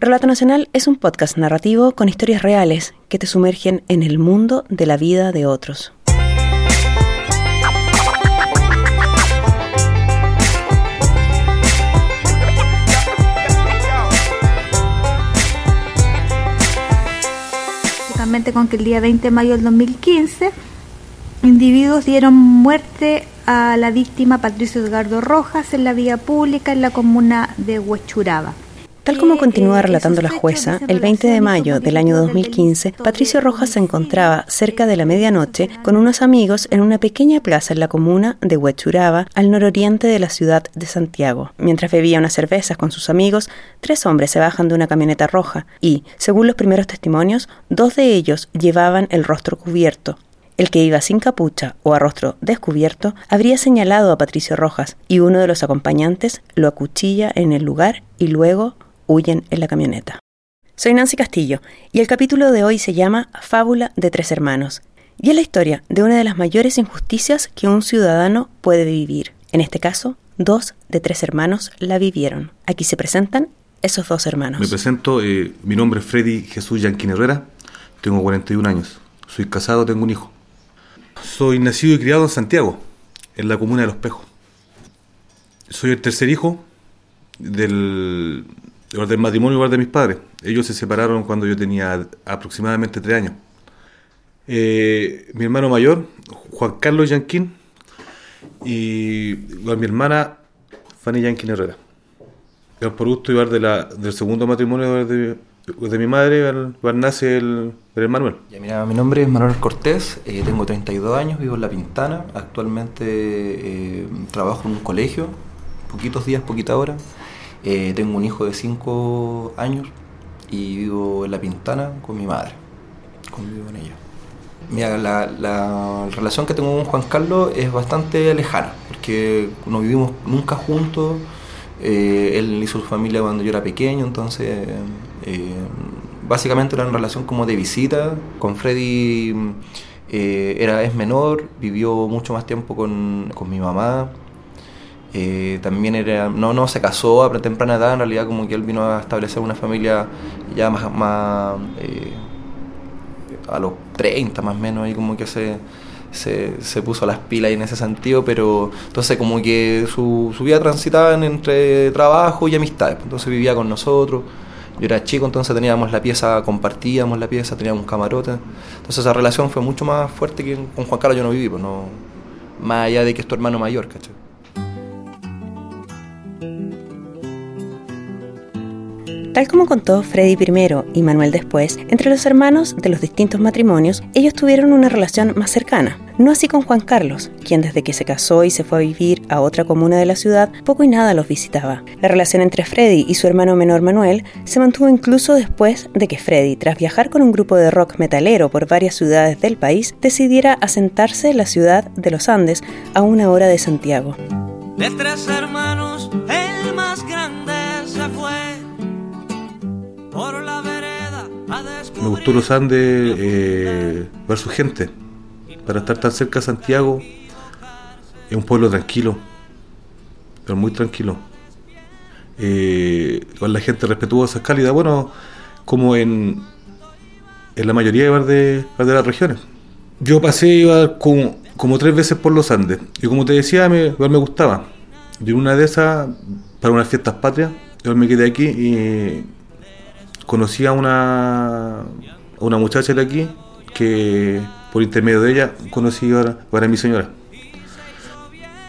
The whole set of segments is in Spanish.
Relato Nacional es un podcast narrativo con historias reales que te sumergen en el mundo de la vida de otros. con que el día 20 de mayo del 2015 individuos dieron muerte a la víctima Patricio Edgardo Rojas en la vía pública en la comuna de Huechuraba. Tal como continúa relatando la jueza, el 20 de mayo del año 2015, Patricio Rojas se encontraba cerca de la medianoche con unos amigos en una pequeña plaza en la comuna de Huechuraba, al nororiente de la ciudad de Santiago. Mientras bebía unas cervezas con sus amigos, tres hombres se bajan de una camioneta roja y, según los primeros testimonios, dos de ellos llevaban el rostro cubierto, el que iba sin capucha o a rostro descubierto habría señalado a Patricio Rojas y uno de los acompañantes lo acuchilla en el lugar y luego huyen en la camioneta. Soy Nancy Castillo y el capítulo de hoy se llama Fábula de tres hermanos y es la historia de una de las mayores injusticias que un ciudadano puede vivir. En este caso, dos de tres hermanos la vivieron. Aquí se presentan esos dos hermanos. Me presento, eh, mi nombre es Freddy Jesús Yanquín Herrera, tengo 41 años, soy casado, tengo un hijo. Soy nacido y criado en Santiago, en la comuna de Los Pejos. Soy el tercer hijo del, del matrimonio igual de mis padres. Ellos se separaron cuando yo tenía aproximadamente tres años. Eh, mi hermano mayor, Juan Carlos Yanquín, y mi hermana, Fanny Yanquín Herrera. Por gusto igual de la, del segundo matrimonio de, de mi madre nace el, el Manuel. mira, mi nombre es Manuel Cortés, eh, tengo 32 años, vivo en La Pintana, actualmente eh, trabajo en un colegio, poquitos días, poquita hora. Eh, tengo un hijo de 5 años y vivo en La Pintana con mi madre. Convivo con ella. Mira, la, relación que tengo con Juan Carlos es bastante lejana, porque no vivimos nunca juntos. Eh, él hizo su familia cuando yo era pequeño, entonces eh, básicamente era una relación como de visita. Con Freddy era, es menor, vivió mucho más tiempo con, con mi mamá. Eh, también era, no, no se casó a temprana edad, en realidad como que él vino a establecer una familia ya más, más eh, a los 30 más o menos, ahí como que se, se, puso las pilas en ese sentido, pero entonces como que su, su vida transitaba entre trabajo y amistades, pues, entonces vivía con nosotros, yo era chico, entonces teníamos la pieza, compartíamos la pieza, teníamos camarote, entonces esa relación fue mucho más fuerte que con Juan Carlos yo no viví, pues no, más allá de que es tu hermano mayor, ¿cachai? Tal como contó Freddy primero y Manuel después, entre los hermanos de los distintos matrimonios, ellos tuvieron una relación más cercana. No así con Juan Carlos, quien desde que se casó y se fue a vivir a otra comuna de la ciudad, poco y nada los visitaba. La relación entre Freddy y su hermano menor Manuel se mantuvo incluso después de que Freddy, tras viajar con un grupo de rock metalero por varias ciudades del país, decidiera asentarse en la ciudad de los Andes a una hora de Santiago. Me gustó los Andes eh, ver su gente. Para estar tan cerca de Santiago, es un pueblo tranquilo, pero muy tranquilo. Eh, con la gente respetuosa, cálida, bueno, como en, en la mayoría de, de, las regiones. Yo pasé iba como, como, tres veces por los Andes y como te decía, me, igual me gustaba. Y una de esas, para unas fiestas patrias, yo me quedé aquí y conocí a una, una muchacha de aquí que por intermedio de ella conocí ahora, a mi señora.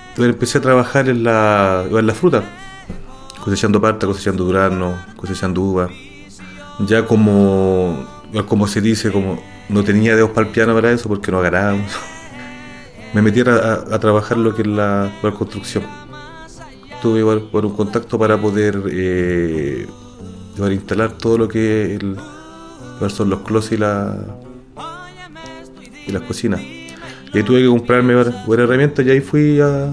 Entonces empecé a trabajar en la, en la fruta, cosechando parta, cosechando durazno, cosechando uva. Ya como, como se dice, como no tenía dedos para el piano para eso porque no agarrábamos. Me metí a, trabajar lo que es la, construcción. Tuve por, un contacto para poder eh, para instalar todo lo que son los closets y la y las cocinas. Y ahí tuve que comprarme varias, herramientas y ahí fui a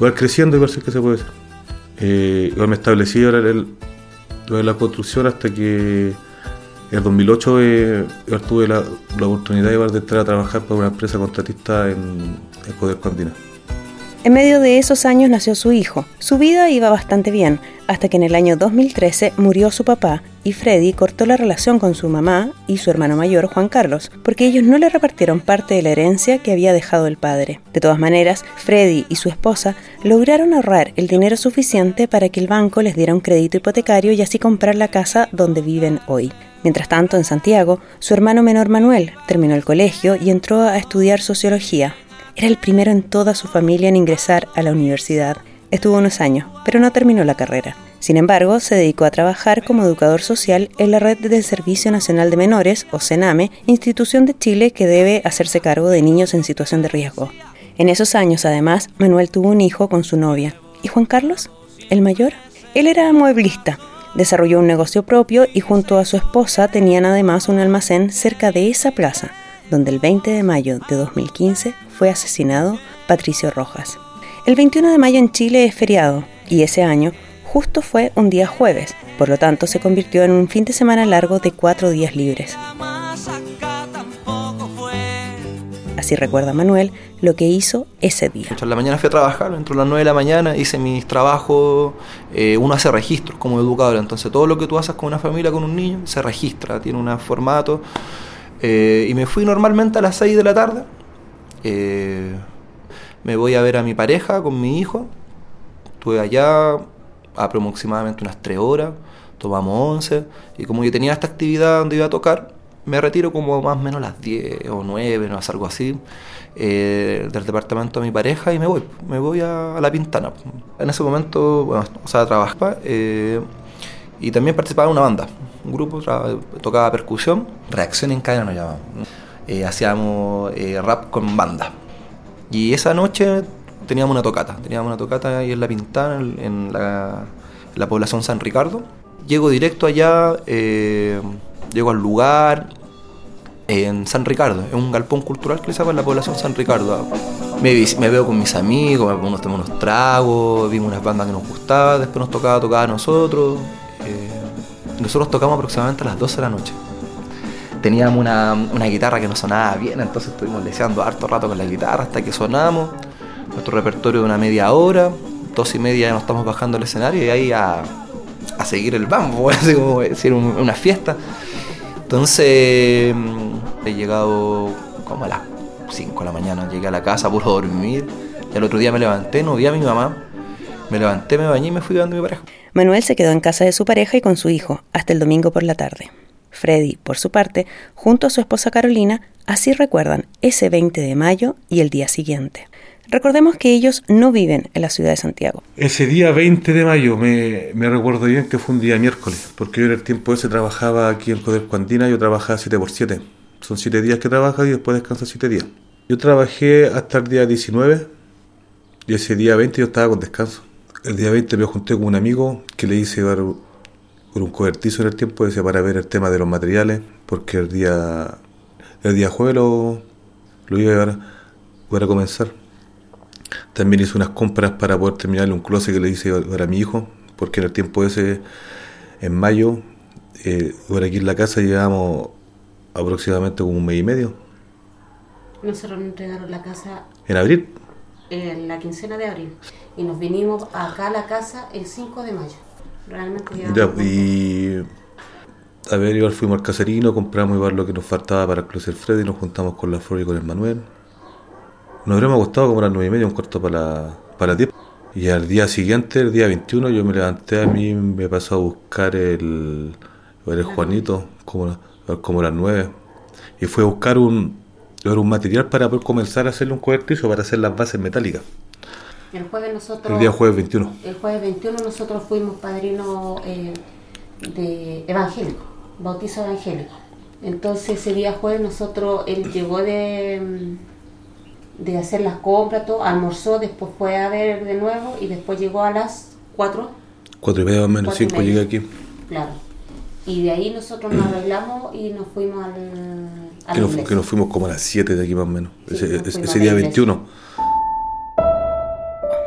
ir creciendo y ver si que se puede hacer. Eh, igual me establecí ahora en la construcción hasta que en el 2008 eh, tuve la, oportunidad de, entrar a trabajar para una empresa contratista en, en Coder En medio de esos años nació su hijo. Su vida iba bastante bien, hasta que en el año 2013 murió su papá y Freddy cortó la relación con su mamá y su hermano mayor Juan Carlos, porque ellos no le repartieron parte de la herencia que había dejado el padre. De todas maneras, Freddy y su esposa lograron ahorrar el dinero suficiente para que el banco les diera un crédito hipotecario y así comprar la casa donde viven hoy. Mientras tanto, en Santiago, su hermano menor Manuel terminó el colegio y entró a estudiar sociología, era el primero en toda su familia en ingresar a la universidad. Estuvo unos años, pero no terminó la carrera. Sin embargo, se dedicó a trabajar como educador social en la red del Servicio Nacional de Menores, o CENAME, institución de Chile que debe hacerse cargo de niños en situación de riesgo. En esos años, además, Manuel tuvo un hijo con su novia. ¿Y Juan Carlos? ¿El mayor? Él era mueblista. Desarrolló un negocio propio y junto a su esposa tenían además un almacén cerca de esa plaza, donde el 20 de mayo de 2015 fue asesinado Patricio Rojas. El 21 de mayo en Chile es feriado y ese año justo fue un día jueves, por lo tanto se convirtió en un fin de semana largo de cuatro días libres. Así recuerda Manuel lo que hizo ese día. En la mañana fui a trabajar, entro a las 9 de la mañana, hice mis trabajos, eh, uno hace registros como educador, entonces todo lo que tú haces con una familia, con un niño, se registra, tiene un formato. Eh, y me fui normalmente a las 6 de la tarde, eh, me voy a ver a mi pareja con mi hijo. Estuve allá aproximadamente unas 3 horas, tomamos 11 y como yo tenía esta actividad donde iba a tocar, me retiro como más o menos a las 10 o 9, no algo así, eh, del departamento de mi pareja y me voy, me voy a, la Pintana. En ese momento, bueno, o sea, trabajaba y también participaba en una banda, un grupo, tocaba percusión, reacción en cadena nos llamaba. Eh, hacíamos eh, rap con banda. Y esa noche teníamos una tocata, teníamos una tocata ahí en La Pintana, en la, población San Ricardo. Llego directo allá, eh, llego al lugar, en San Ricardo, es un galpón cultural que se llama en la población San Ricardo. Me, me veo con mis amigos, unos, unos tragos, vimos unas bandas que nos gustaban, después nos tocaba tocar a nosotros. Nosotros tocamos aproximadamente a las 12 de la noche teníamos una, una, guitarra que no sonaba bien, entonces estuvimos leseando harto rato con la guitarra hasta que sonamos. Nuestro repertorio de una media hora, dos y media ya nos estamos bajando al escenario y ahí a, a seguir el bambo, así como decir una fiesta. Entonces mm, he llegado como a las 5 de la mañana, llegué a la casa puro dormir. Y al otro día me levanté, no vi a mi mamá. Me levanté, me bañé y me fui dando mi pareja. Manuel se quedó en casa de su pareja y con su hijo hasta el domingo por la tarde. Freddy, por su parte, junto a su esposa Carolina, así recuerdan ese 20 de mayo y el día siguiente. Recordemos que ellos no viven en la ciudad de Santiago. Ese día 20 de mayo me, recuerdo bien que fue un día miércoles, porque yo en el tiempo ese trabajaba aquí en Codelco Andina, yo trabajaba 7 por 7. Son 7 días que trabajas y después descansas 7 días. Yo trabajé hasta el día 19 y ese día 20 yo estaba con descanso. El día 20 me junté con un amigo que le hice por un cobertizo en el tiempo, decía, para ver el tema de los materiales, porque el día, el día jueves lo, iba a, a comenzar. También hice unas compras para poder terminar un closet que le hice para mi hijo, porque en el tiempo ese, en mayo, eh, por aquí en la casa llevamos aproximadamente como un mes y medio. Nosotros nos entregaron la casa... ¿En abril? En la quincena de abril. Y nos vinimos acá a la casa el 5 de mayo. Realmente y a ver, igual fuimos al caserino, compramos igual lo que nos faltaba para el Closet Freddy, nos juntamos con la Flor y con el Manuel. Nos habríamos costado como a las nueve y media, un cuarto para, para diez. Y al día siguiente, el día 21, yo me levanté, a mí me pasó a buscar el, el Juanito, como, como las nueve. Y fue a buscar un, un material para poder comenzar a hacerle un cobertizo para hacer las bases metálicas. El jueves nosotros... El día jueves 21. El jueves 21 nosotros fuimos padrinos eh, de evangélico, bautizo evangélico. Entonces ese día jueves nosotros, él llegó de, mm, de hacer las compras, todo, almorzó, después fue a ver de nuevo y después llegó a las 4. 4 y media más menos, 5 llegué aquí. Claro. Y de ahí nosotros nos arreglamos y nos fuimos al... que, nos, que, nos, fuimos como a las 7 de aquí más o menos, ese, ese día 21.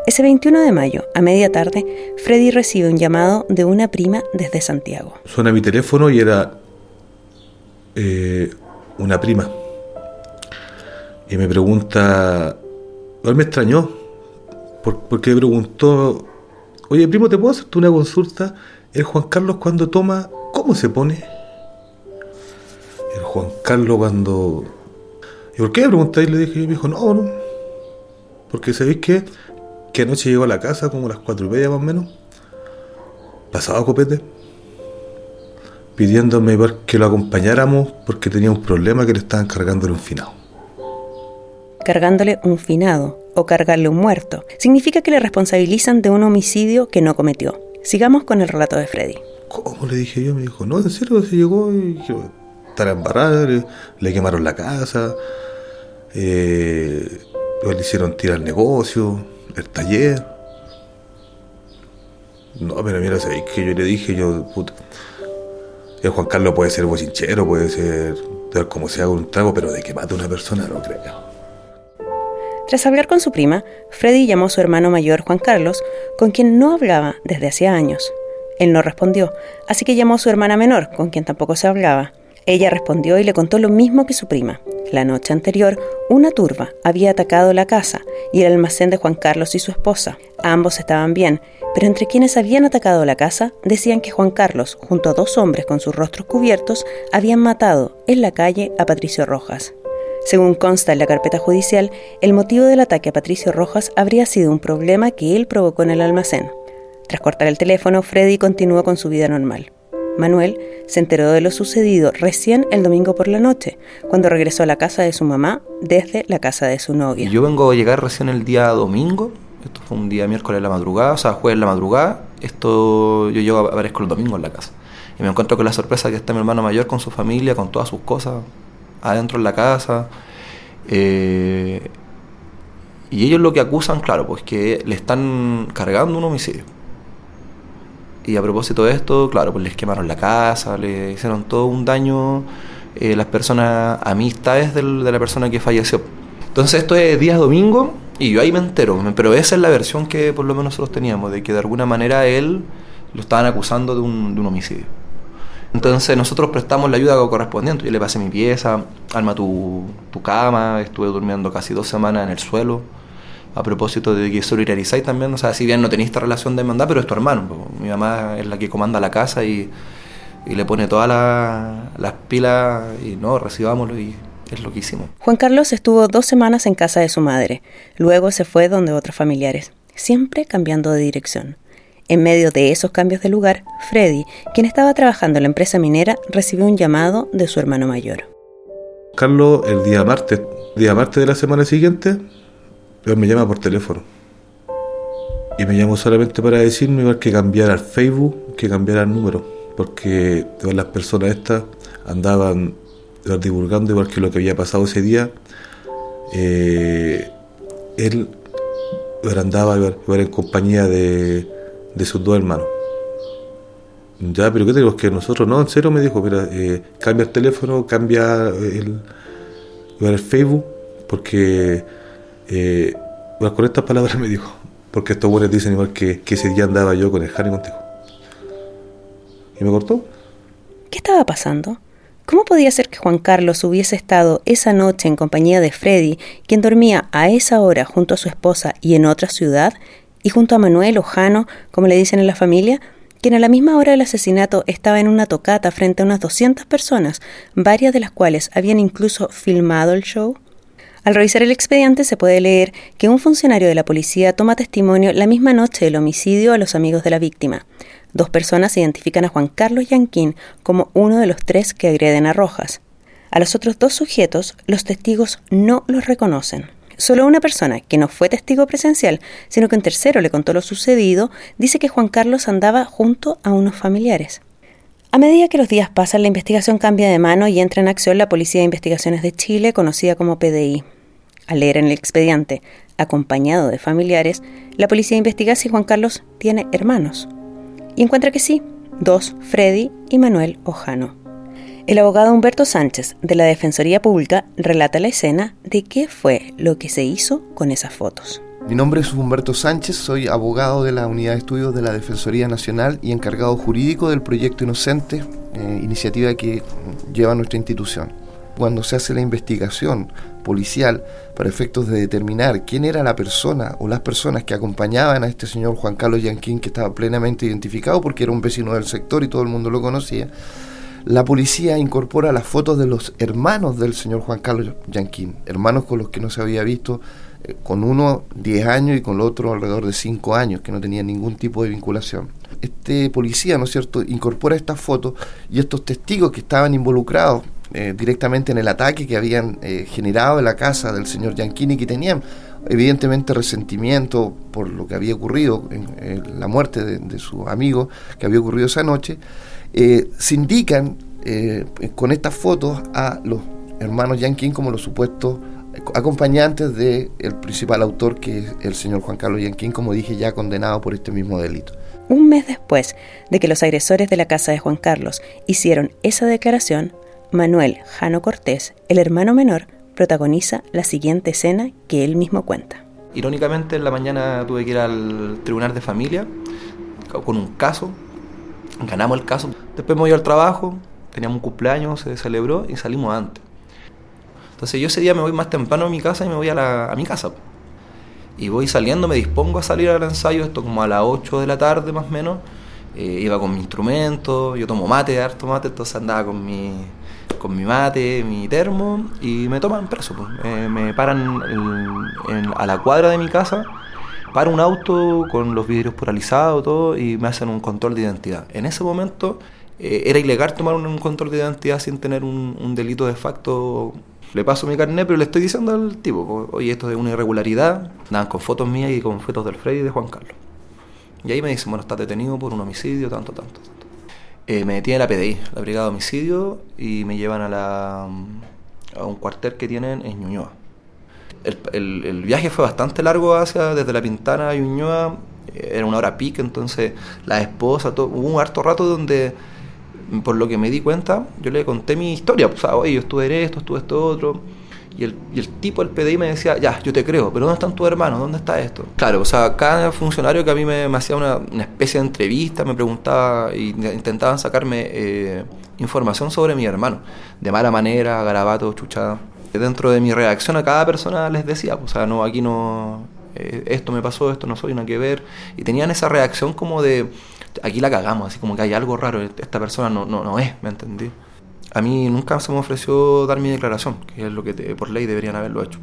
Ese 21 de mayo, a media tarde, Freddy recibe un llamado de una prima desde Santiago. Suena mi teléfono y era eh, una prima. Y me pregunta, él me extrañó, porque me preguntó, oye primo, ¿te puedo hacerte una consulta? El Juan Carlos cuando toma, ¿cómo se pone? Juan Carlos cuando... ¿Y por qué me preguntáis? Le dije, y me dijo, no, no. Porque sabéis que, que anoche llegó a la casa como a las cuatro y media más o menos. Pasado copete. Pidiéndome que lo acompañáramos porque tenía un problema que le estaban cargándole un finado. Cargándole un finado o cargarle un muerto significa que le responsabilizan de un homicidio que no cometió. Sigamos con el relato de Freddy. ¿Cómo le dije yo? Me dijo, no, en serio, se llegó y estar embarrada, le, quemaron la casa, eh, le hicieron tirar el negocio, el taller. No, pero mira, ¿sabéis que yo le dije? Yo, puta, el Juan Carlos puede ser bochinchero, puede ser como sea un trago, pero de que mate a una persona no creo. Tras hablar con su prima, Freddy llamó a su hermano mayor Juan Carlos, con quien no hablaba desde hacía años. Él no respondió, así que llamó a su hermana menor, con quien tampoco se hablaba. Ella respondió y le contó lo mismo que su prima. La noche anterior, una turba había atacado la casa y el almacén de Juan Carlos y su esposa. Ambos estaban bien, pero entre quienes habían atacado la casa decían que Juan Carlos, junto a dos hombres con sus rostros cubiertos, habían matado en la calle a Patricio Rojas. Según consta en la carpeta judicial, el motivo del ataque a Patricio Rojas habría sido un problema que él provocó en el almacén. Tras cortar el teléfono, Freddy continuó con su vida normal. Manuel se enteró de lo sucedido recién el domingo por la noche, cuando regresó a la casa de su mamá desde la casa de su novia. Yo vengo a llegar recién el día domingo, esto fue un día miércoles en la madrugada, o sea, jueves en la madrugada, esto yo llego, aparezco el domingo en la casa. Y me encuentro con la sorpresa que está mi hermano mayor con su familia, con todas sus cosas adentro en la casa. Eh, y ellos lo que acusan, claro, pues que le están cargando un homicidio. Y a propósito de esto, claro, pues les quemaron la casa, le hicieron todo un daño eh, las personas, amistades de la persona que falleció. Entonces esto es día domingo y yo ahí me entero, pero esa es la versión que por lo menos nosotros teníamos, de que de alguna manera él lo estaban acusando de un, de un homicidio. Entonces nosotros prestamos la ayuda correspondiente. Yo le pasé mi pieza, arma tu, tu cama, estuve durmiendo casi dos semanas en el suelo a propósito de que solidarizáis también, o sea, si bien no tenéis esta relación de hermandad, pero es tu hermano. Mi mamá es la que comanda la casa y, le pone todas las pilas y no, recibámoslo y es lo que hicimos. Juan Carlos estuvo dos semanas en casa de su madre, luego se fue donde otros familiares, siempre cambiando de dirección. En medio de esos cambios de lugar, Freddy, quien estaba trabajando en la empresa minera, recibió un llamado de su hermano mayor. Carlos, el día martes, día martes de la semana siguiente, pero me llama por teléfono. Y me llamó solamente para decirme igual que cambiara el Facebook, que cambiara el número. Porque todas las personas estas andaban divulgando igual que lo que había pasado ese día. Eh, él andaba en compañía de, sus dos hermanos. Ya, pero ¿qué tenemos que nosotros? No, en serio me dijo, mira, eh, cambia el teléfono, cambia el, el Facebook, porque eh, con estas palabras me dijo, porque estos buenos dicen igual que, que ese día andaba yo con el Harry contigo. Y me cortó. ¿Qué estaba pasando? ¿Cómo podía ser que Juan Carlos hubiese estado esa noche en compañía de Freddy, quien dormía a esa hora junto a su esposa y en otra ciudad, y junto a Manuel o Jano, como le dicen en la familia, quien a la misma hora del asesinato estaba en una tocata frente a unas 200 personas, varias de las cuales habían incluso filmado el show? Al revisar el expediente se puede leer que un funcionario de la policía toma testimonio la misma noche del homicidio a los amigos de la víctima. Dos personas identifican a Juan Carlos Yanquín como uno de los tres que agreden a Rojas. A los otros dos sujetos, los testigos no los reconocen. Solo una persona, que no fue testigo presencial, sino que un tercero le contó lo sucedido, dice que Juan Carlos andaba junto a unos familiares. A medida que los días pasan, la investigación cambia de mano y entra en acción la Policía de Investigaciones de Chile, conocida como PDI. Al leer en el expediente, acompañado de familiares, la policía investiga si Juan Carlos tiene hermanos. Y encuentra que sí, dos, Freddy y Manuel Ojano. El abogado Humberto Sánchez de la Defensoría Pública relata la escena de qué fue lo que se hizo con esas fotos. Mi nombre es Humberto Sánchez, soy abogado de la Unidad de Estudios de la Defensoría Nacional y encargado jurídico del proyecto Inocente, eh, iniciativa que lleva nuestra institución. Cuando se hace la investigación policial para efectos de determinar quién era la persona o las personas que acompañaban a este señor Juan Carlos Yanquín, que estaba plenamente identificado porque era un vecino del sector y todo el mundo lo conocía, la policía incorpora las fotos de los hermanos del señor Juan Carlos Yanquín, hermanos con los que no se había visto, eh, con uno 10 años y con el otro alrededor de 5 años, que no tenían ningún tipo de vinculación. Este policía, ¿no es cierto?, incorpora estas fotos y estos testigos que estaban involucrados eh, directamente en el ataque que habían eh, generado en la casa del señor Yanquini, que tenían evidentemente resentimiento por lo que había ocurrido, en, la muerte de, su amigo que había ocurrido esa noche, eh, se indican eh, con estas fotos a los hermanos Yanquín como los supuestos acompañantes del principal autor que es el señor Juan Carlos Yanquín, como dije ya condenado por este mismo delito. Un mes después de que los agresores de la casa de Juan Carlos hicieron esa declaración, Manuel Jano Cortés, el hermano menor, protagoniza la siguiente escena que él mismo cuenta. Irónicamente, en la mañana tuve que ir al tribunal de familia con un caso ganamos el caso. Después me voy al trabajo, teníamos un cumpleaños, se celebró y salimos antes. Entonces yo ese día me voy más temprano a mi casa y me voy a, la, a mi casa. Y voy saliendo, me dispongo a salir al ensayo, esto como a las 8 de la tarde más o menos. Eh, iba con mi instrumento, yo tomo mate, harto mate, entonces andaba con mi, con mi mate, mi termo y me toman preso. Pues. Eh, me paran a la cuadra de mi casa para un auto con los vidrios puralizados todo y me hacen un control de identidad. En ese momento eh, era ilegal tomar un, control de identidad sin tener un, delito de facto. Le paso mi carnet, pero le estoy diciendo al tipo, oye, esto es una irregularidad. Nada, con fotos mías y con fotos del Freddy y de Juan Carlos. Y ahí me dicen, bueno, está detenido por un homicidio, tanto, tanto, tanto. Eh, me detiene la PDI, la Brigada de Homicidio, y me llevan a, la, a un cuartel que tienen en Ñuñoa. El, viaje fue bastante largo hacia desde La Pintana a Ñuñoa, eh, era una hora pica, entonces la esposa, hubo un harto rato donde, por lo que me di cuenta, yo le conté mi historia, pues, oye, yo estuve en esto, estuve esto otro, y el, y el tipo del PDI me decía, ya, yo te creo, pero ¿dónde están tus hermanos? ¿Dónde está esto? Claro, o sea, cada funcionario que a mí me, hacía una, especie de entrevista, me preguntaba y intentaban sacarme eh, información sobre mi hermano, de mala manera, garabato, chuchada dentro de mi reacción a cada persona les decía, o sea, no, aquí no, eh, esto me pasó, esto no soy, nada que ver. Y tenían esa reacción como de, aquí la cagamos, así como que hay algo raro, esta persona no, no, no es, ¿me entendí? A mí nunca se me ofreció dar mi declaración, que es lo que por ley deberían haberlo hecho.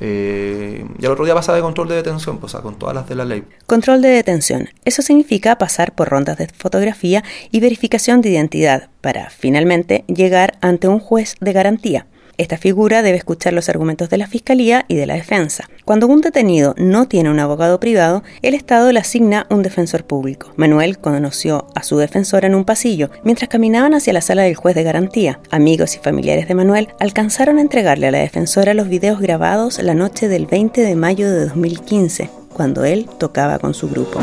Eh, y al otro día pasaba de control de detención, pues, o sea, con todas las de la ley. Control de detención. Eso significa pasar por rondas de fotografía y verificación de identidad para finalmente llegar ante un juez de garantía. Esta figura debe escuchar los argumentos de la Fiscalía y de la defensa. Cuando un detenido no tiene un abogado privado, el Estado le asigna un defensor público. Manuel conoció a su defensora en un pasillo mientras caminaban hacia la sala del juez de garantía. Amigos y familiares de Manuel alcanzaron a entregarle a la defensora los videos grabados la noche del 20 de mayo de 2015, cuando él tocaba con su grupo.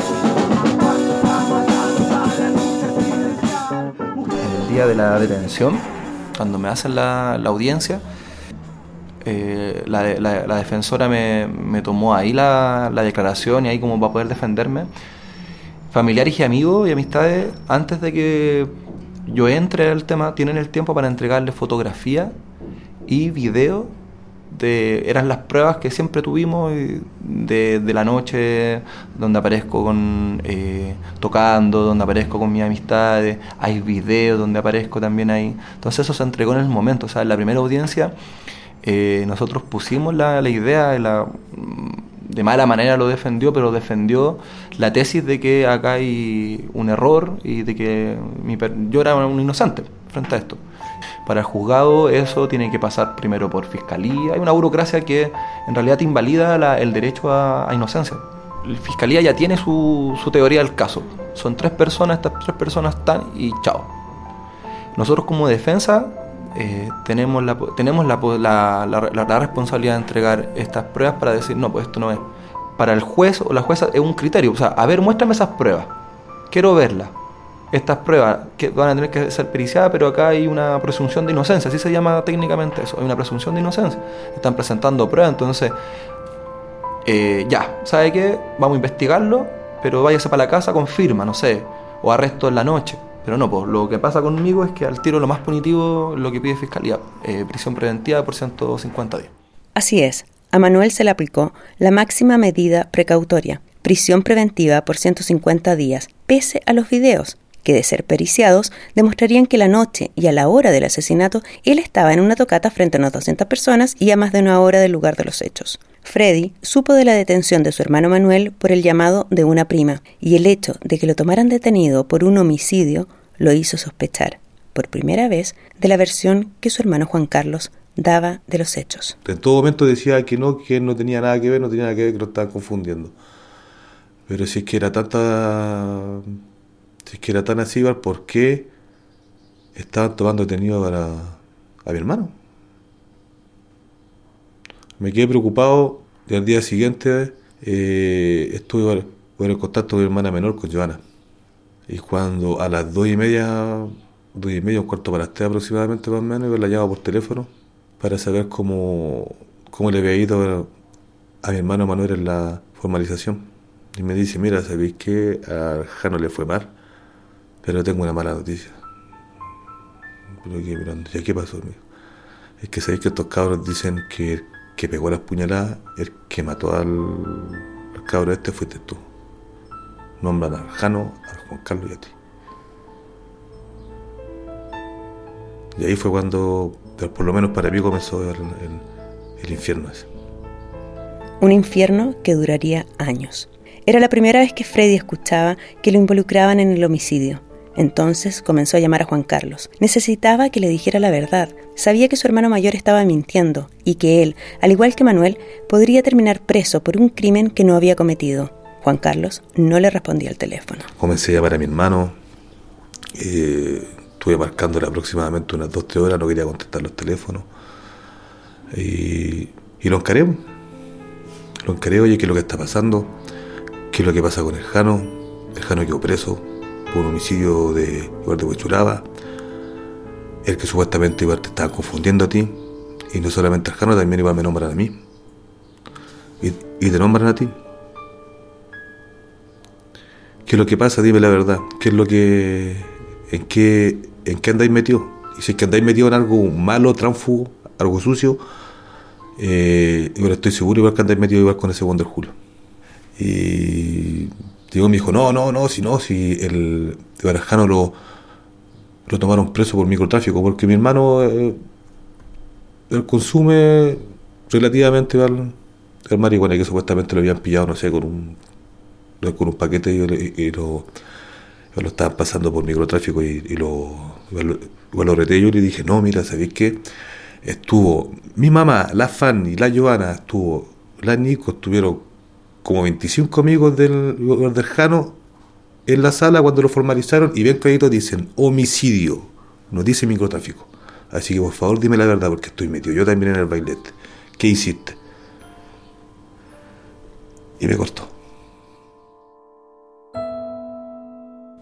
El día de la detención cuando me hacen la, audiencia, eh, la, defensora me, tomó ahí la, declaración y ahí como para poder defenderme. Familiares y amigos y amistades, antes de que yo entre al tema, tienen el tiempo para entregarle fotografía y video eran las pruebas que siempre tuvimos de, la noche donde aparezco con eh, tocando, donde aparezco con mis amistades, hay videos donde aparezco también ahí. Entonces eso se entregó en el momento, o sea, en la primera audiencia eh, nosotros pusimos la, la idea, la, de mala manera lo defendió, pero defendió la tesis de que acá hay un error y de que mi, yo era un inocente frente a esto. Para el juzgado eso tiene que pasar primero por fiscalía. Hay una burocracia que en realidad invalida el derecho a, inocencia. La fiscalía ya tiene su, teoría del caso. Son tres personas, estas tres personas están y chao. Nosotros como defensa eh, tenemos, la, tenemos la, la, responsabilidad de entregar estas pruebas para decir, no, pues esto no es. Para el juez o la jueza es un criterio. O sea, a ver, muéstrame esas pruebas. Quiero verlas estas pruebas que van a tener que ser periciadas, pero acá hay una presunción de inocencia, así se llama técnicamente eso, hay una presunción de inocencia. Están presentando pruebas, entonces, eh, ya, ¿sabe qué? Vamos a investigarlo, pero váyase para la casa, confirma, no sé, o arresto en la noche. Pero no, pues lo que pasa conmigo es que al tiro lo más punitivo lo que pide Fiscalía, eh, prisión preventiva por 150 días. Así es, a Manuel se le aplicó la máxima medida precautoria, prisión preventiva por 150 días, pese a los videos, que de ser periciados demostrarían que la noche y a la hora del asesinato él estaba en una tocata frente a unas 200 personas y a más de una hora del lugar de los hechos. Freddy supo de la detención de su hermano Manuel por el llamado de una prima, y el hecho de que lo tomaran detenido por un homicidio lo hizo sospechar, por primera vez, de la versión que su hermano Juan Carlos daba de los hechos. En todo momento decía que no, que no tenía nada que ver, no tenía nada que ver, que lo estaban confundiendo. Pero si es que era tanta. Si es que era tan así, ¿por qué estaban tomando detenido para, a mi hermano? Me quedé preocupado y al día siguiente eh, estuve en contacto con mi hermana menor, con Joana. Y cuando a las dos y media, dos y media, un cuarto para las tres aproximadamente más o menos, yo la llamo por teléfono para saber cómo, cómo le había ido a mi hermano Manuel en la formalización. Y me dice, mira, ¿sabéis que a Jano le fue mal? Pero tengo una mala noticia. ¿ya qué pasó? Es que sabéis que estos cabros dicen que que pegó las puñaladas, el que mató al, al cabro este fuiste tú. Nombran al Jano, al Juan Carlos y a ti. Y ahí fue cuando, por lo menos para mí, comenzó el, el, el infierno ese. Un infierno que duraría años. Era la primera vez que Freddy escuchaba que lo involucraban en el homicidio. Entonces comenzó a llamar a Juan Carlos. Necesitaba que le dijera la verdad. Sabía que su hermano mayor estaba mintiendo y que él, al igual que Manuel, podría terminar preso por un crimen que no había cometido. Juan Carlos no le respondía al teléfono. Comencé a llamar a mi hermano. Eh, estuve marcándole aproximadamente unas dos, tres horas, no quería contestar los teléfonos. Y, y lo encaré. Lo encaré, oye, ¿qué es lo que está pasando? ¿Qué es lo que pasa con el Jano? El Jano quedó preso un homicidio de de Huechuraba, el que supuestamente igual te estaba confundiendo a ti, y no solamente al Jano, también igual me nombran a mí, y, y te nombran a ti. ¿Qué es lo que pasa? Dime la verdad. ¿Qué es lo que. ¿En qué, en qué andáis metido? Y si es que andáis metido en algo malo, tránfugo, algo sucio, eh, igual estoy seguro igual que andáis metido igual con ese Wonder Julio. Y Diego me dijo, no, no, no, si no, si el Barajano lo, lo tomaron preso por microtráfico, porque mi hermano eh, él consume relativamente al, marihuana que supuestamente lo habían pillado, no sé, con un con un paquete y, lo, lo estaban pasando por microtráfico y, y lo, lo yo y le dije, no, mira, ¿sabéis qué? Estuvo mi mamá, la Fanny, la Giovanna, estuvo, la Nico, estuvieron como 25 amigos del, del Jano en la sala cuando lo formalizaron y ven crédito dicen homicidio, no dice microtráfico. Así que por favor dime la verdad porque estoy metido. Yo también en el bailete. ¿Qué hiciste? Y me cortó.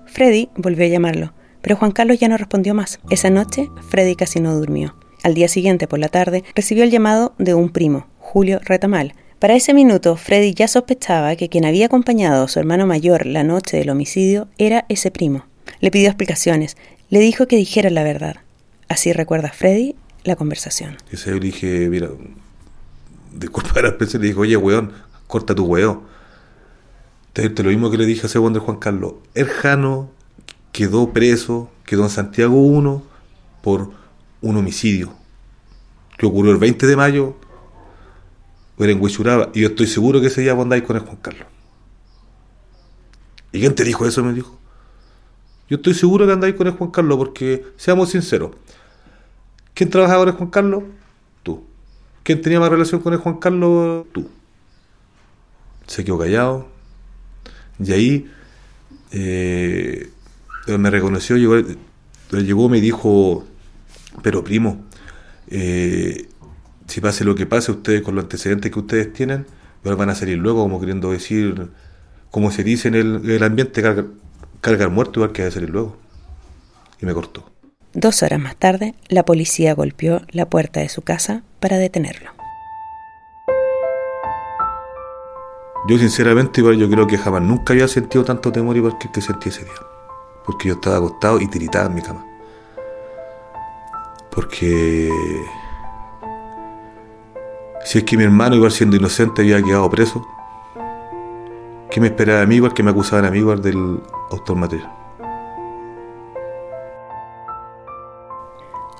Freddy volvió a llamarlo, pero Juan Carlos ya no respondió más. Esa noche, Freddy casi no durmió. Al día siguiente, por la tarde, recibió el llamado de un primo, Julio Retamal, para ese minuto, Freddy ya sospechaba que quien había acompañado a su hermano mayor la noche del homicidio era ese primo. Le pidió explicaciones, le dijo que dijera la verdad. Así recuerda Freddy la conversación. Y yo le dije, mira, disculpa la expresión, le dije, oye, weón, corta tu weón. Te, te, lo mismo que le dije a ese Juan Carlos. El Jano quedó preso, quedó en Santiago 1 por un homicidio que ocurrió el 20 de mayo o era en Huichuraba, y yo estoy seguro que ese día vos andáis con el Juan Carlos. ¿Y quién te dijo eso? Me dijo. Yo estoy seguro que andáis con el Juan Carlos, porque, seamos sinceros, ¿quién trabajaba con el Juan Carlos? Tú. ¿Quién tenía más relación con el Juan Carlos? Tú. Se quedó callado. Y ahí eh, me reconoció, llegó, llegó, me dijo, pero primo, eh, si pase lo que pase, ustedes con los antecedentes que ustedes tienen, van a salir luego, como queriendo decir, como se dice en el, ambiente, cargar, cargar muerto, igual que va a salir luego. Y me cortó. Dos horas más tarde, la policía golpeó la puerta de su casa para detenerlo. Yo sinceramente, igual yo creo que jamás nunca había sentido tanto temor igual que el que sentí ese día. porque yo estaba acostado y tiritaba en mi cama. Porque si es que mi hermano, igual siendo inocente, había quedado preso, ¿qué me esperaba a mí igual que me acusaban a mí igual del autor material?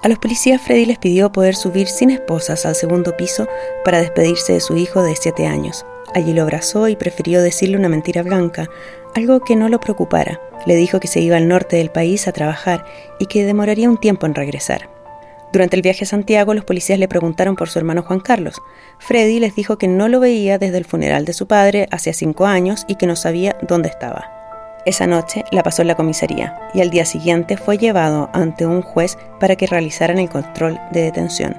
A los policías Freddy les pidió poder subir sin esposas al segundo piso para despedirse de su hijo de siete años. Allí lo abrazó y prefirió decirle una mentira blanca, algo que no lo preocupara. Le dijo que se iba al norte del país a trabajar y que demoraría un tiempo en regresar. Durante el viaje a Santiago, los policías le preguntaron por su hermano Juan Carlos. Freddy les dijo que no lo veía desde el funeral de su padre hace cinco años y que no sabía dónde estaba. Esa noche la pasó en la comisaría y al día siguiente fue llevado ante un juez para que realizaran el control de detención.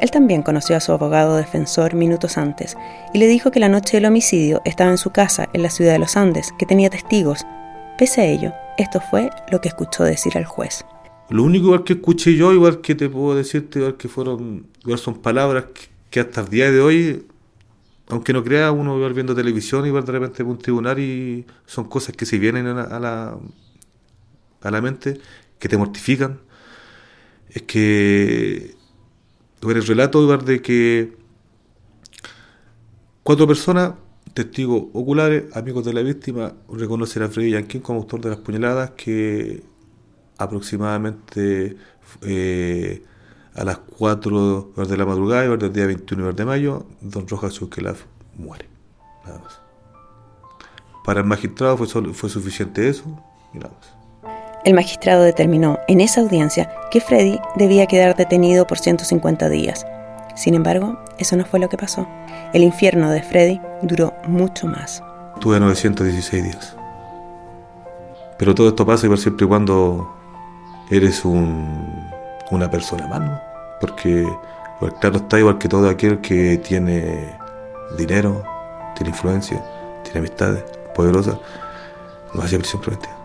Él también conoció a su abogado defensor minutos antes y le dijo que la noche del homicidio estaba en su casa en la ciudad de los Andes, que tenía testigos. Pese a ello, esto fue lo que escuchó decir al juez. Lo único igual que escuché yo, igual que te puedo decirte, igual que fueron, igual son palabras que hasta el día de hoy aunque no crea, uno va viendo televisión y va de repente a un tribunal y son cosas que se vienen a la, a la, mente, que te mortifican. Es que el relato igual de que cuatro personas, testigos oculares, amigos de la víctima, reconocen a Freddy Yankin como autor de las puñaladas que aproximadamente eh, a las 4 horas de la madrugada, y del día 21 de mayo, don Rojas Chusquelaf muere. Nada más. Para el magistrado fue, fue suficiente eso y nada más. El magistrado determinó en esa audiencia que Freddy debía quedar detenido por 150 días. Sin embargo, eso no fue lo que pasó. El infierno de Freddy duró mucho más. Tuve 916 días. Pero todo esto pasa igual siempre y cuando eres un, una persona más, ¿no? porque claro está igual que todo aquel que tiene dinero, tiene influencia, tiene amistades poderosas, no hace prisión preventiva.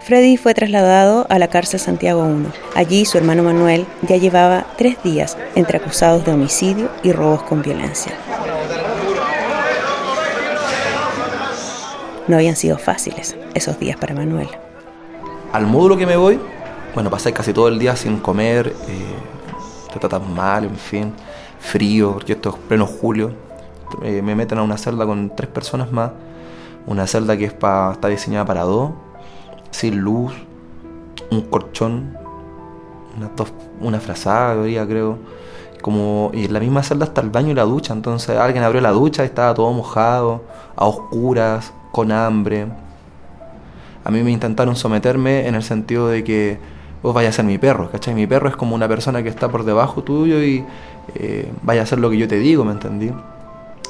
Freddy fue trasladado a la cárcel Santiago I. Allí su hermano Manuel ya llevaba tres días entre acusados de homicidio y robos con violencia. No habían sido fáciles esos días para Manuel. Al módulo que me voy, bueno, pasé casi todo el día sin comer, eh, te tratan mal, en fin, frío, porque esto es pleno julio. Eh, me meten a una celda con tres personas más, una celda que es está diseñada para dos, sin luz, un colchón, una, una frazada, creo. Como, y en la misma celda está el baño y la ducha, entonces alguien abrió la ducha y estaba todo mojado, a oscuras, con hambre. A mí me intentaron someterme en el sentido de que vos vaya a ser mi perro, ¿cachai? Mi perro es como una persona que está por debajo tuyo y eh, vaya a hacer lo que yo te digo, ¿me entendí?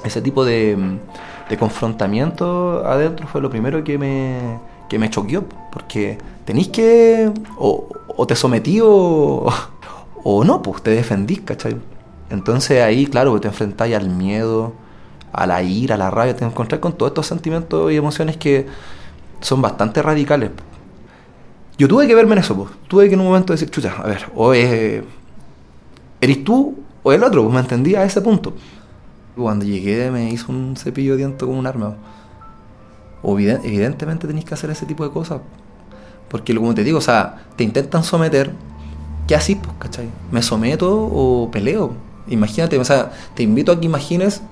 Ese tipo de, de confrontamiento adentro fue lo primero que me, que me choqueó, porque tenéis que, o, te sometí o, no, pues te defendís, ¿cachai? Entonces ahí, claro, te enfrentáis al miedo, a la ira, a la rabia, te encontrás con todos estos sentimientos y emociones que son bastante radicales. Yo tuve que verme en eso, pues. Tuve que en un momento decir, chucha, a ver, o es, eres tú o el otro, pues me entendía a ese punto. Cuando llegué me hizo un cepillo de dientes con un arma. Evidentemente tenéis que hacer ese tipo de cosas. Porque como te digo, o sea, te intentan someter, ¿qué haces, pues, cachai? ¿Me someto o peleo? Imagínate, o sea, te invito a que imagines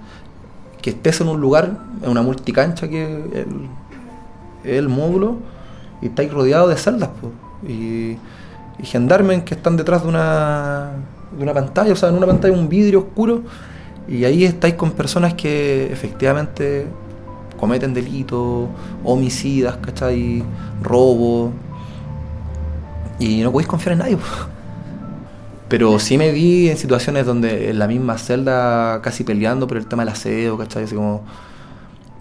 que estés en un lugar, en una multicancha que el, el módulo, y estáis rodeados de celdas, y, y gendarmes que están detrás de una, de una pantalla, o sea, en una pantalla un vidrio oscuro, y ahí estáis con personas que efectivamente cometen delitos, homicidas, ¿cachai? Robo, y no podéis confiar en nadie. Pero sí me vi en situaciones donde en la misma celda casi peleando por el tema del aseo, ¿cachai? Así como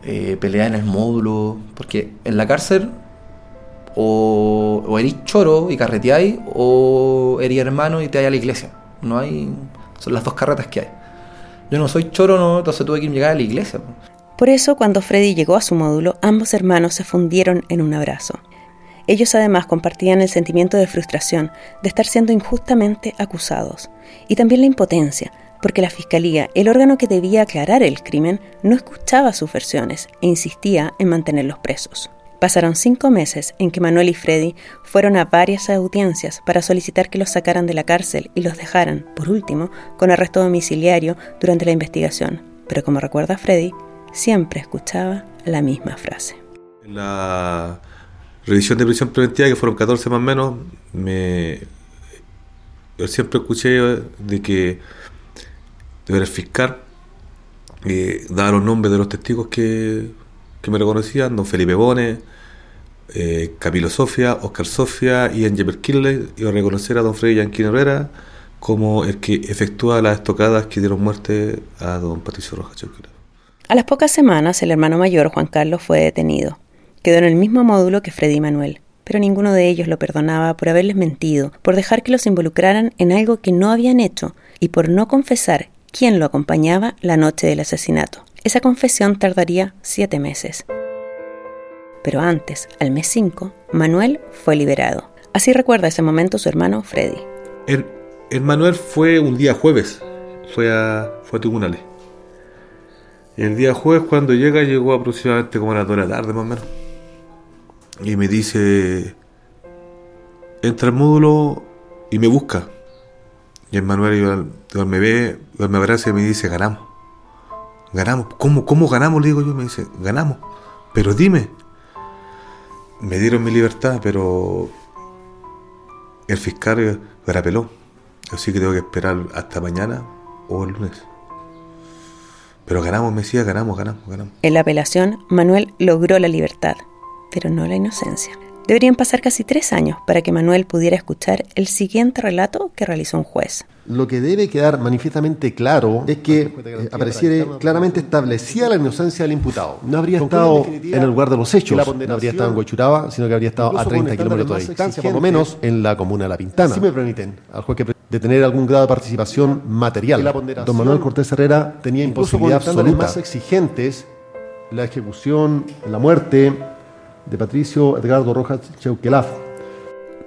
eh, pelea en el módulo, porque en la cárcel o, o choro y carreteáis, o erís hermano y te vais a la iglesia. No hay. Son las dos carretas que hay. Yo no soy choro, no, entonces tuve que llegar a la iglesia. Por eso, cuando Freddy llegó a su módulo, ambos hermanos se fundieron en un abrazo. Ellos además compartían el sentimiento de frustración de estar siendo injustamente acusados y también la impotencia, porque la Fiscalía, el órgano que debía aclarar el crimen, no escuchaba sus versiones e insistía en mantenerlos presos. Pasaron cinco meses en que Manuel y Freddy fueron a varias audiencias para solicitar que los sacaran de la cárcel y los dejaran, por último, con arresto domiciliario durante la investigación. Pero como recuerda Freddy, siempre escuchaba la misma frase. La revisión de prisión preventiva, que fueron 14 más o menos, me... yo siempre escuché de que el fiscal eh, daba los nombres de los testigos que, que me reconocían, don Felipe Bones, eh, Camilo Sofia, Oscar Sofia y Angel Kirley, iba a reconocer a don Freddy Yanquín Herrera como el que efectúa las estocadas que dieron muerte a don Patricio Rojas A las pocas semanas, el hermano mayor, Juan Carlos, fue detenido. Quedó en el mismo módulo que Freddy Manuel, pero ninguno de ellos lo perdonaba por haberles mentido, por dejar que los involucraran en algo que no habían hecho y por no confesar quién lo acompañaba la noche del asesinato. Esa confesión tardaría siete meses. Pero antes, al mes 5, Manuel fue liberado. Así recuerda ese momento su hermano Freddy. El, Manuel fue un día jueves, fue a, fue a tribunales. El día jueves cuando llega, llegó aproximadamente como a las 2 de la tarde más o menos. Y me dice, entra al módulo y me busca. Y el Manuel me ve, me abraza y me dice, ganamos. Ganamos. ¿Cómo, ¿Cómo ganamos? Le digo yo, me dice, ganamos. Pero dime, me dieron mi libertad, pero el fiscal me apeló. Así que tengo que esperar hasta mañana o el lunes. Pero ganamos, me decía, ganamos, ganamos, ganamos. En la apelación, Manuel logró la libertad, pero no la inocencia. Deberían pasar casi tres años para que Manuel pudiera escuchar el siguiente relato que realizó un juez. Lo que debe quedar manifiestamente claro es que eh, apareciera claramente establecida la inocencia del imputado. No habría estado en el lugar de los hechos, no habría estado en Huachuraba, sino que habría estado a 30 kilómetros de distancia, por lo menos en la comuna de La Pintana. Si me permiten, al juez que de tener algún grado de participación material. Don Manuel Cortés Herrera tenía imposibilidad absoluta. más exigentes la ejecución, la muerte, de Patricio Edgardo Rojas Cheuquelaf.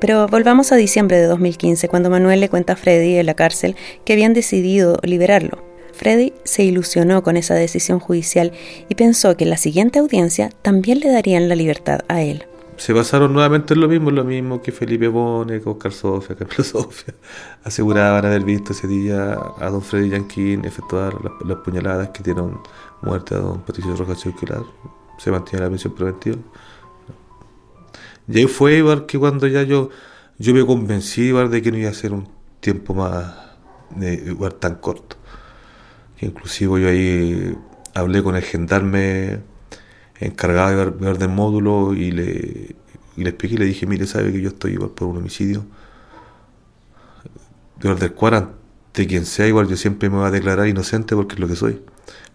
Pero volvamos a diciembre de 2015, cuando Manuel le cuenta a Freddy en la cárcel que habían decidido liberarlo. Freddy se ilusionó con esa decisión judicial y pensó que en la siguiente audiencia también le darían la libertad a él. Se basaron nuevamente en lo mismo, lo mismo que Felipe Bone, Oscar Sofia, Camilo Sofia. Aseguraban haber visto ese día a don Freddy Yanquín efectuar las, puñaladas que dieron muerte a don Patricio Rojas Cheuquelaf. Se mantiene la prisión preventiva. Y ahí fue igual que cuando ya yo, yo me convencí igual de que no iba a ser un tiempo más igual tan corto. Inclusive yo ahí hablé con el gendarme encargado de ver, del módulo y le, le expliqué y le dije, mire, sabe que yo estoy igual por un homicidio. Pero del de quien sea igual yo siempre me voy a declarar inocente porque es lo que soy.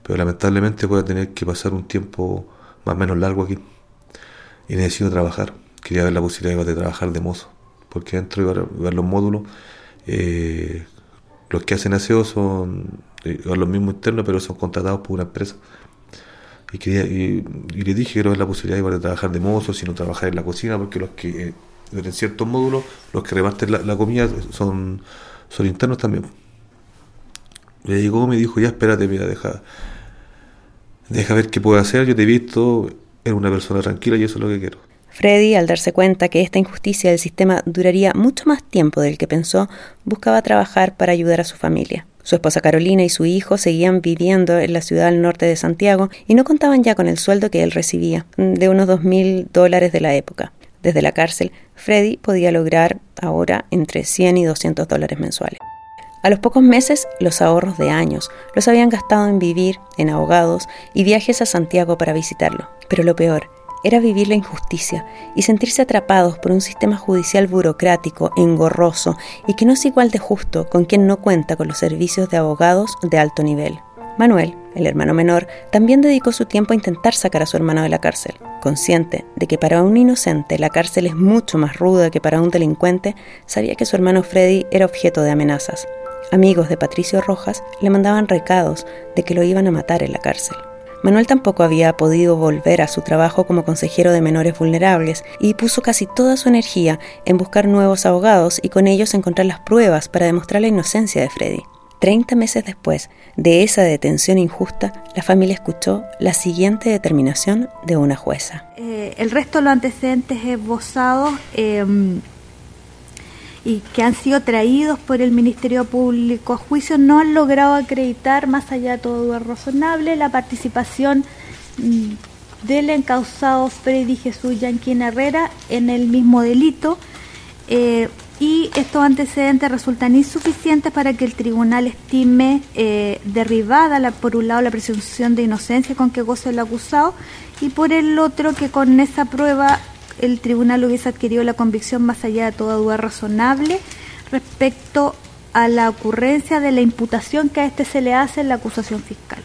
Pero lamentablemente voy a tener que pasar un tiempo más o menos largo aquí. Y necesito trabajar quería ver la posibilidad de trabajar de mozo, porque dentro de ver los módulos, eh, los que hacen aseo son eh, los mismos internos, pero son contratados por una empresa. Y, quería, y, le dije que ver la posibilidad de trabajar de mozo, sino trabajar en la cocina, porque los que, eh, en ciertos módulos, los que reparten la, comida son, son internos también. Le llegó, me dijo, ya espérate, mira, deja, deja ver qué puedo hacer, yo te he visto, eres una persona tranquila y eso es lo que quiero. Freddy, al darse cuenta que esta injusticia del sistema duraría mucho más tiempo del que pensó, buscaba trabajar para ayudar a su familia. Su esposa Carolina y su hijo seguían viviendo en la ciudad al norte de Santiago y no contaban ya con el sueldo que él recibía, de unos dos mil dólares de la época. Desde la cárcel, Freddy podía lograr ahora entre 100 y 200 dólares mensuales. A los pocos meses, los ahorros de años los habían gastado en vivir, en ahogados y viajes a Santiago para visitarlo. Pero lo peor era vivir la injusticia y sentirse atrapados por un sistema judicial burocrático, engorroso y que no es igual de justo con quien no cuenta con los servicios de abogados de alto nivel. Manuel, el hermano menor, también dedicó su tiempo a intentar sacar a su hermano de la cárcel. Consciente de que para un inocente la cárcel es mucho más ruda que para un delincuente, sabía que su hermano Freddy era objeto de amenazas. Amigos de Patricio Rojas le mandaban recados de que lo iban a matar en la cárcel. Manuel tampoco había podido volver a su trabajo como consejero de menores vulnerables y puso casi toda su energía en buscar nuevos abogados y con ellos encontrar las pruebas para demostrar la inocencia de Freddy. 30 meses después de esa detención injusta, la familia escuchó la siguiente determinación de una jueza. Eh, el resto de los antecedentes esbozados em, y que han sido traídos por el Ministerio Público a juicio no han logrado acreditar, más allá de todo duda razonable, la participación mm, del encausado Freddy Jesús Yanquín Herrera en el mismo delito. Eh, y estos antecedentes resultan insuficientes para que el tribunal estime eh, derribada, por un lado, la presunción de inocencia con que goza el acusado y por el otro que con esa prueba el tribunal hubiese adquirido la convicción más allá de toda duda razonable respecto a la ocurrencia de la imputación que a este se le hace en la acusación fiscal.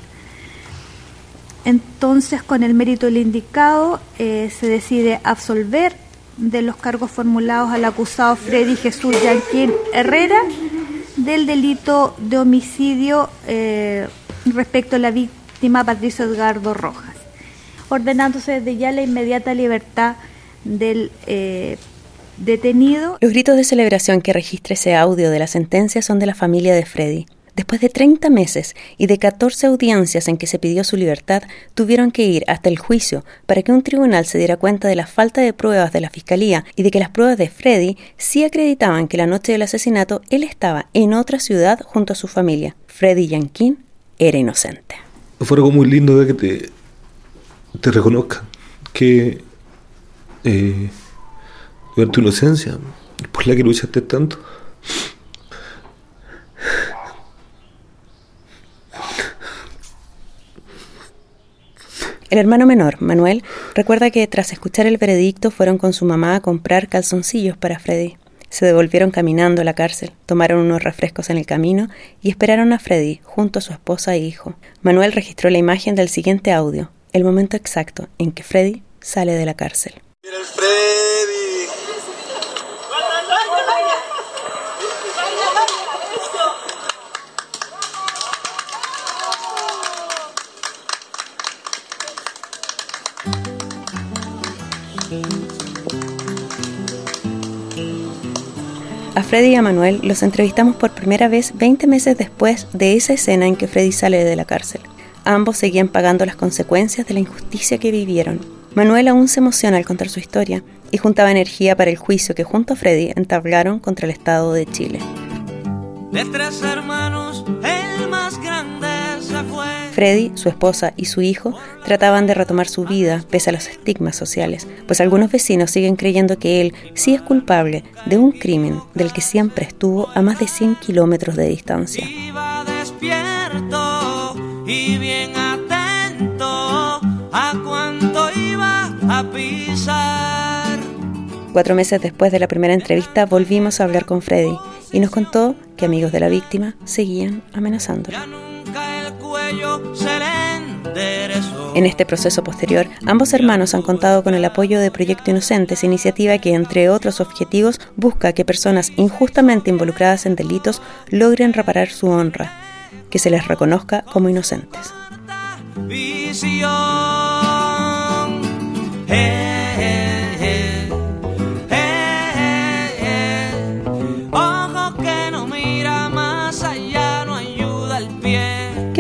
Entonces, con el mérito del indicado, eh, se decide absolver de los cargos formulados al acusado Freddy Jesús Yanquín Herrera del delito de homicidio eh, respecto a la víctima Patricio Edgardo Rojas, ordenándose desde ya la inmediata libertad del eh, detenido. Los gritos de celebración que registra ese audio de la sentencia son de la familia de Freddy. Después de 30 meses y de 14 audiencias en que se pidió su libertad, tuvieron que ir hasta el juicio para que un tribunal se diera cuenta de la falta de pruebas de la fiscalía y de que las pruebas de Freddy sí acreditaban que la noche del asesinato él estaba en otra ciudad junto a su familia. Freddy Yankin era inocente. Fue algo muy lindo de que te, te reconozcan que eh, tu inocencia, por la que luchaste tanto, El hermano menor, Manuel, recuerda que tras escuchar el veredicto fueron con su mamá a comprar calzoncillos para Freddy. Se devolvieron caminando a la cárcel, tomaron unos refrescos en el camino y esperaron a Freddy junto a su esposa e hijo. Manuel registró la imagen del siguiente audio, el momento exacto en que Freddy sale de la cárcel. A Freddy y a Manuel los entrevistamos por primera vez 20 meses después de esa escena en que Freddy sale de la cárcel. Ambos seguían pagando las consecuencias de la injusticia que vivieron. Manuel aún se emociona al contar su historia y juntaba energía para el juicio que junto a Freddy entablaron contra el Estado de Chile. De tres hermanos, el más grande Freddy, su esposa y su hijo trataban de retomar su vida pese a los estigmas sociales, pues algunos vecinos siguen creyendo que él sí es culpable de un crimen del que siempre estuvo a más de 100 kilómetros de distancia. Iba despierto y bien atento a cuánto iba a pisar. Cuatro meses después de la primera entrevista volvimos a hablar con Freddy y nos contó que amigos de la víctima seguían amenazándolo. En este proceso posterior, ambos hermanos han contado con el apoyo de Proyecto Inocentes, iniciativa que, entre otros objetivos, busca que personas injustamente involucradas en delitos logren reparar su honra, que se les reconozca como inocentes.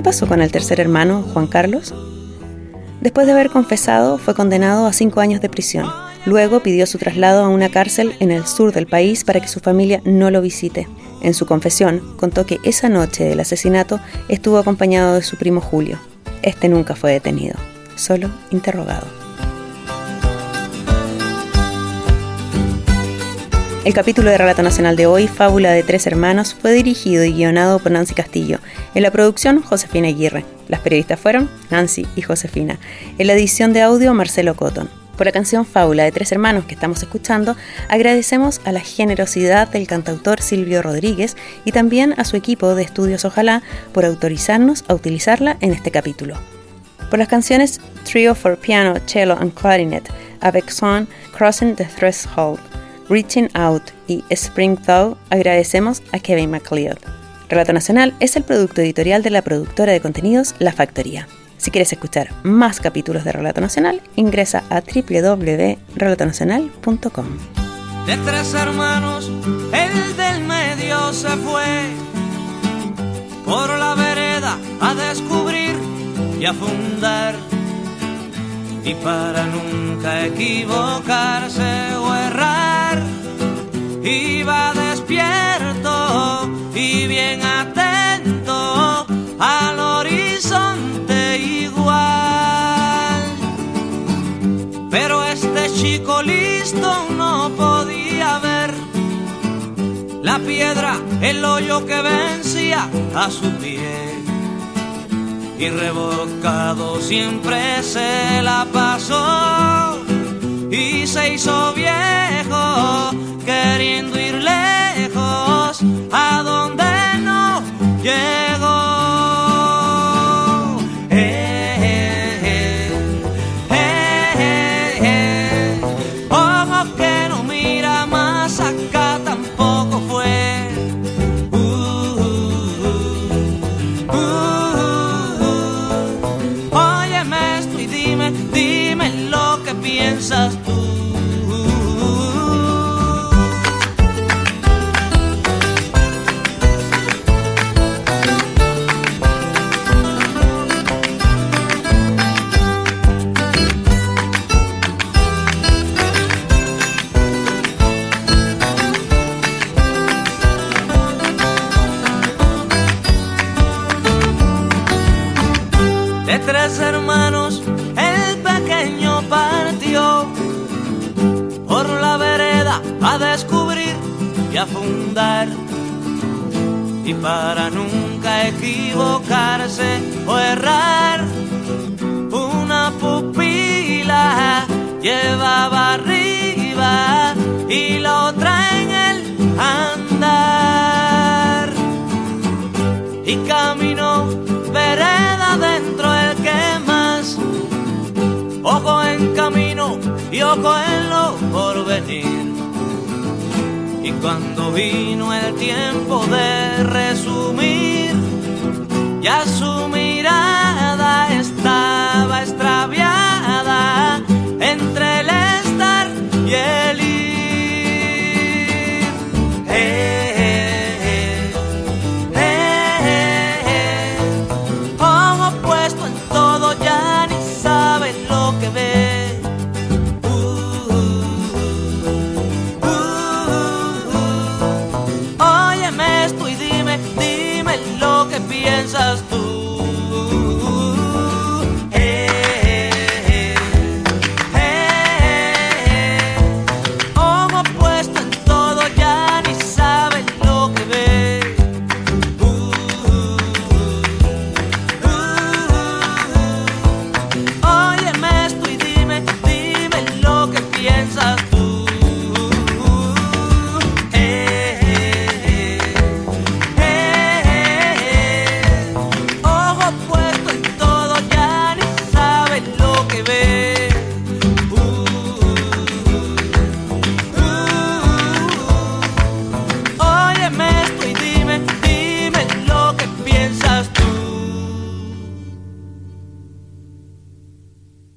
Pasó con el tercer hermano, Juan Carlos? Después de haber confesado, fue condenado a cinco años de prisión. Luego pidió su traslado a una cárcel en el sur del país para que su familia no lo visite. En su confesión, contó que esa noche del asesinato estuvo acompañado de su primo Julio. Este nunca fue detenido, solo interrogado. El capítulo de Relato Nacional de hoy, Fábula de Tres Hermanos, fue dirigido y guionado por Nancy Castillo. En la producción, Josefina Aguirre. Las periodistas fueron Nancy y Josefina. En la edición de audio, Marcelo Cotton. Por la canción Fábula de Tres Hermanos que estamos escuchando, agradecemos a la generosidad del cantautor Silvio Rodríguez y también a su equipo de estudios Ojalá por autorizarnos a utilizarla en este capítulo. Por las canciones Trio for Piano, Cello and Clarinet, Avec Son, Crossing the Threshold, Reaching Out y Spring Thaw, agradecemos a Kevin MacLeod. Relato Nacional es el producto editorial de la productora de contenidos La Factoría. Si quieres escuchar más capítulos de Relato Nacional, ingresa a www.relatonacional.com. De tres hermanos, el del medio se fue por la vereda a descubrir y a fundar. Y para nunca equivocarse o errar iba despierto y bien atento al horizonte igual. Pero este chico listo no podía ver la piedra, el hoyo que vencía a su pie. Y rebocado siempre se la pasó y se hizo viejo queriendo ir lejos a donde no llega. ya su